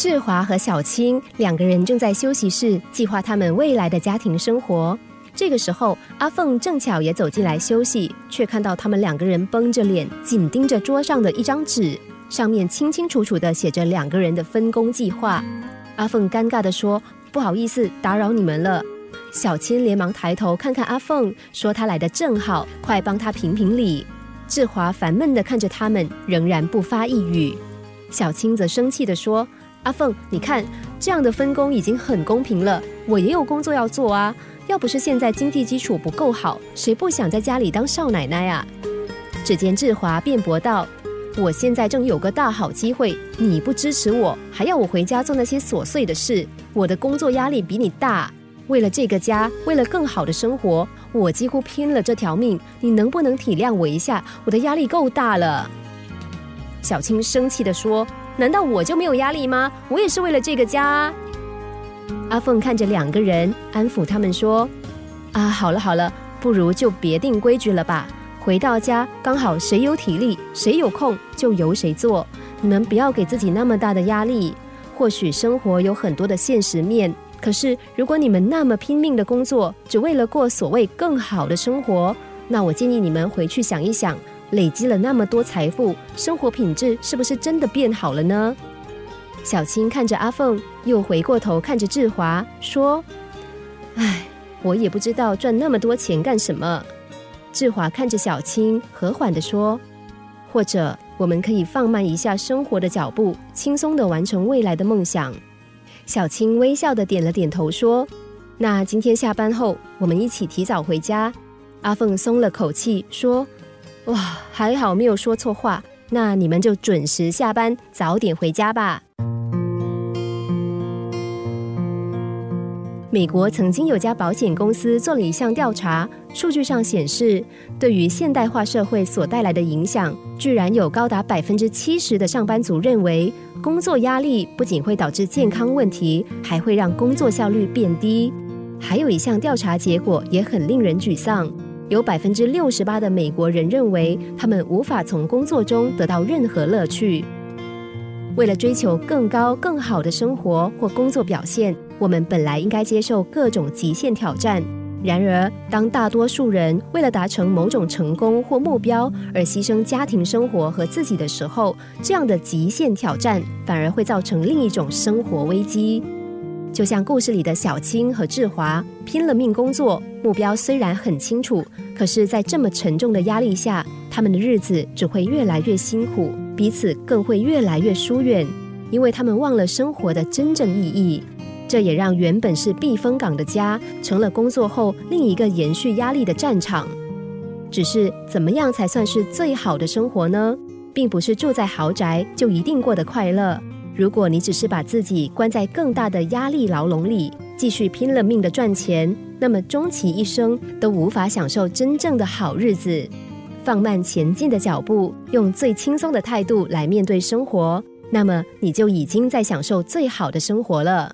志华和小青两个人正在休息室计划他们未来的家庭生活。这个时候，阿凤正巧也走进来休息，却看到他们两个人绷着脸，紧盯着桌上的一张纸，上面清清楚楚的写着两个人的分工计划。阿凤尴尬的说：“不好意思，打扰你们了。”小青连忙抬头看看阿凤，说：“她来的正好，快帮她评评理。”志华烦闷的看着他们，仍然不发一语。小青则生气的说：“阿凤，你看这样的分工已经很公平了，我也有工作要做啊。要不是现在经济基础不够好，谁不想在家里当少奶奶啊？”只见志华辩驳道：“我现在正有个大好机会，你不支持我，还要我回家做那些琐碎的事，我的工作压力比你大。”为了这个家，为了更好的生活，我几乎拼了这条命。你能不能体谅我一下？我的压力够大了。小青生气的说：“难道我就没有压力吗？我也是为了这个家。”阿凤看着两个人，安抚他们说：“啊，好了好了，不如就别定规矩了吧。回到家刚好谁有体力，谁有空就由谁做。你们不要给自己那么大的压力。或许生活有很多的现实面。”可是，如果你们那么拼命的工作，只为了过所谓更好的生活，那我建议你们回去想一想，累积了那么多财富，生活品质是不是真的变好了呢？小青看着阿凤，又回过头看着志华，说：“唉，我也不知道赚那么多钱干什么。”志华看着小青，和缓的说：“或者，我们可以放慢一下生活的脚步，轻松的完成未来的梦想。”小青微笑的点了点头，说：“那今天下班后，我们一起提早回家。”阿凤松了口气，说：“哇，还好没有说错话。那你们就准时下班，早点回家吧。”美国曾经有家保险公司做了一项调查，数据上显示，对于现代化社会所带来的影响，居然有高达百分之七十的上班族认为，工作压力不仅会导致健康问题，还会让工作效率变低。还有一项调查结果也很令人沮丧，有百分之六十八的美国人认为，他们无法从工作中得到任何乐趣。为了追求更高、更好的生活或工作表现。我们本来应该接受各种极限挑战，然而，当大多数人为了达成某种成功或目标而牺牲家庭生活和自己的时候，这样的极限挑战反而会造成另一种生活危机。就像故事里的小青和志华，拼了命工作，目标虽然很清楚，可是，在这么沉重的压力下，他们的日子只会越来越辛苦，彼此更会越来越疏远，因为他们忘了生活的真正意义。这也让原本是避风港的家，成了工作后另一个延续压力的战场。只是怎么样才算是最好的生活呢？并不是住在豪宅就一定过得快乐。如果你只是把自己关在更大的压力牢笼里，继续拼了命的赚钱，那么终其一生都无法享受真正的好日子。放慢前进的脚步，用最轻松的态度来面对生活。那么，你就已经在享受最好的生活了。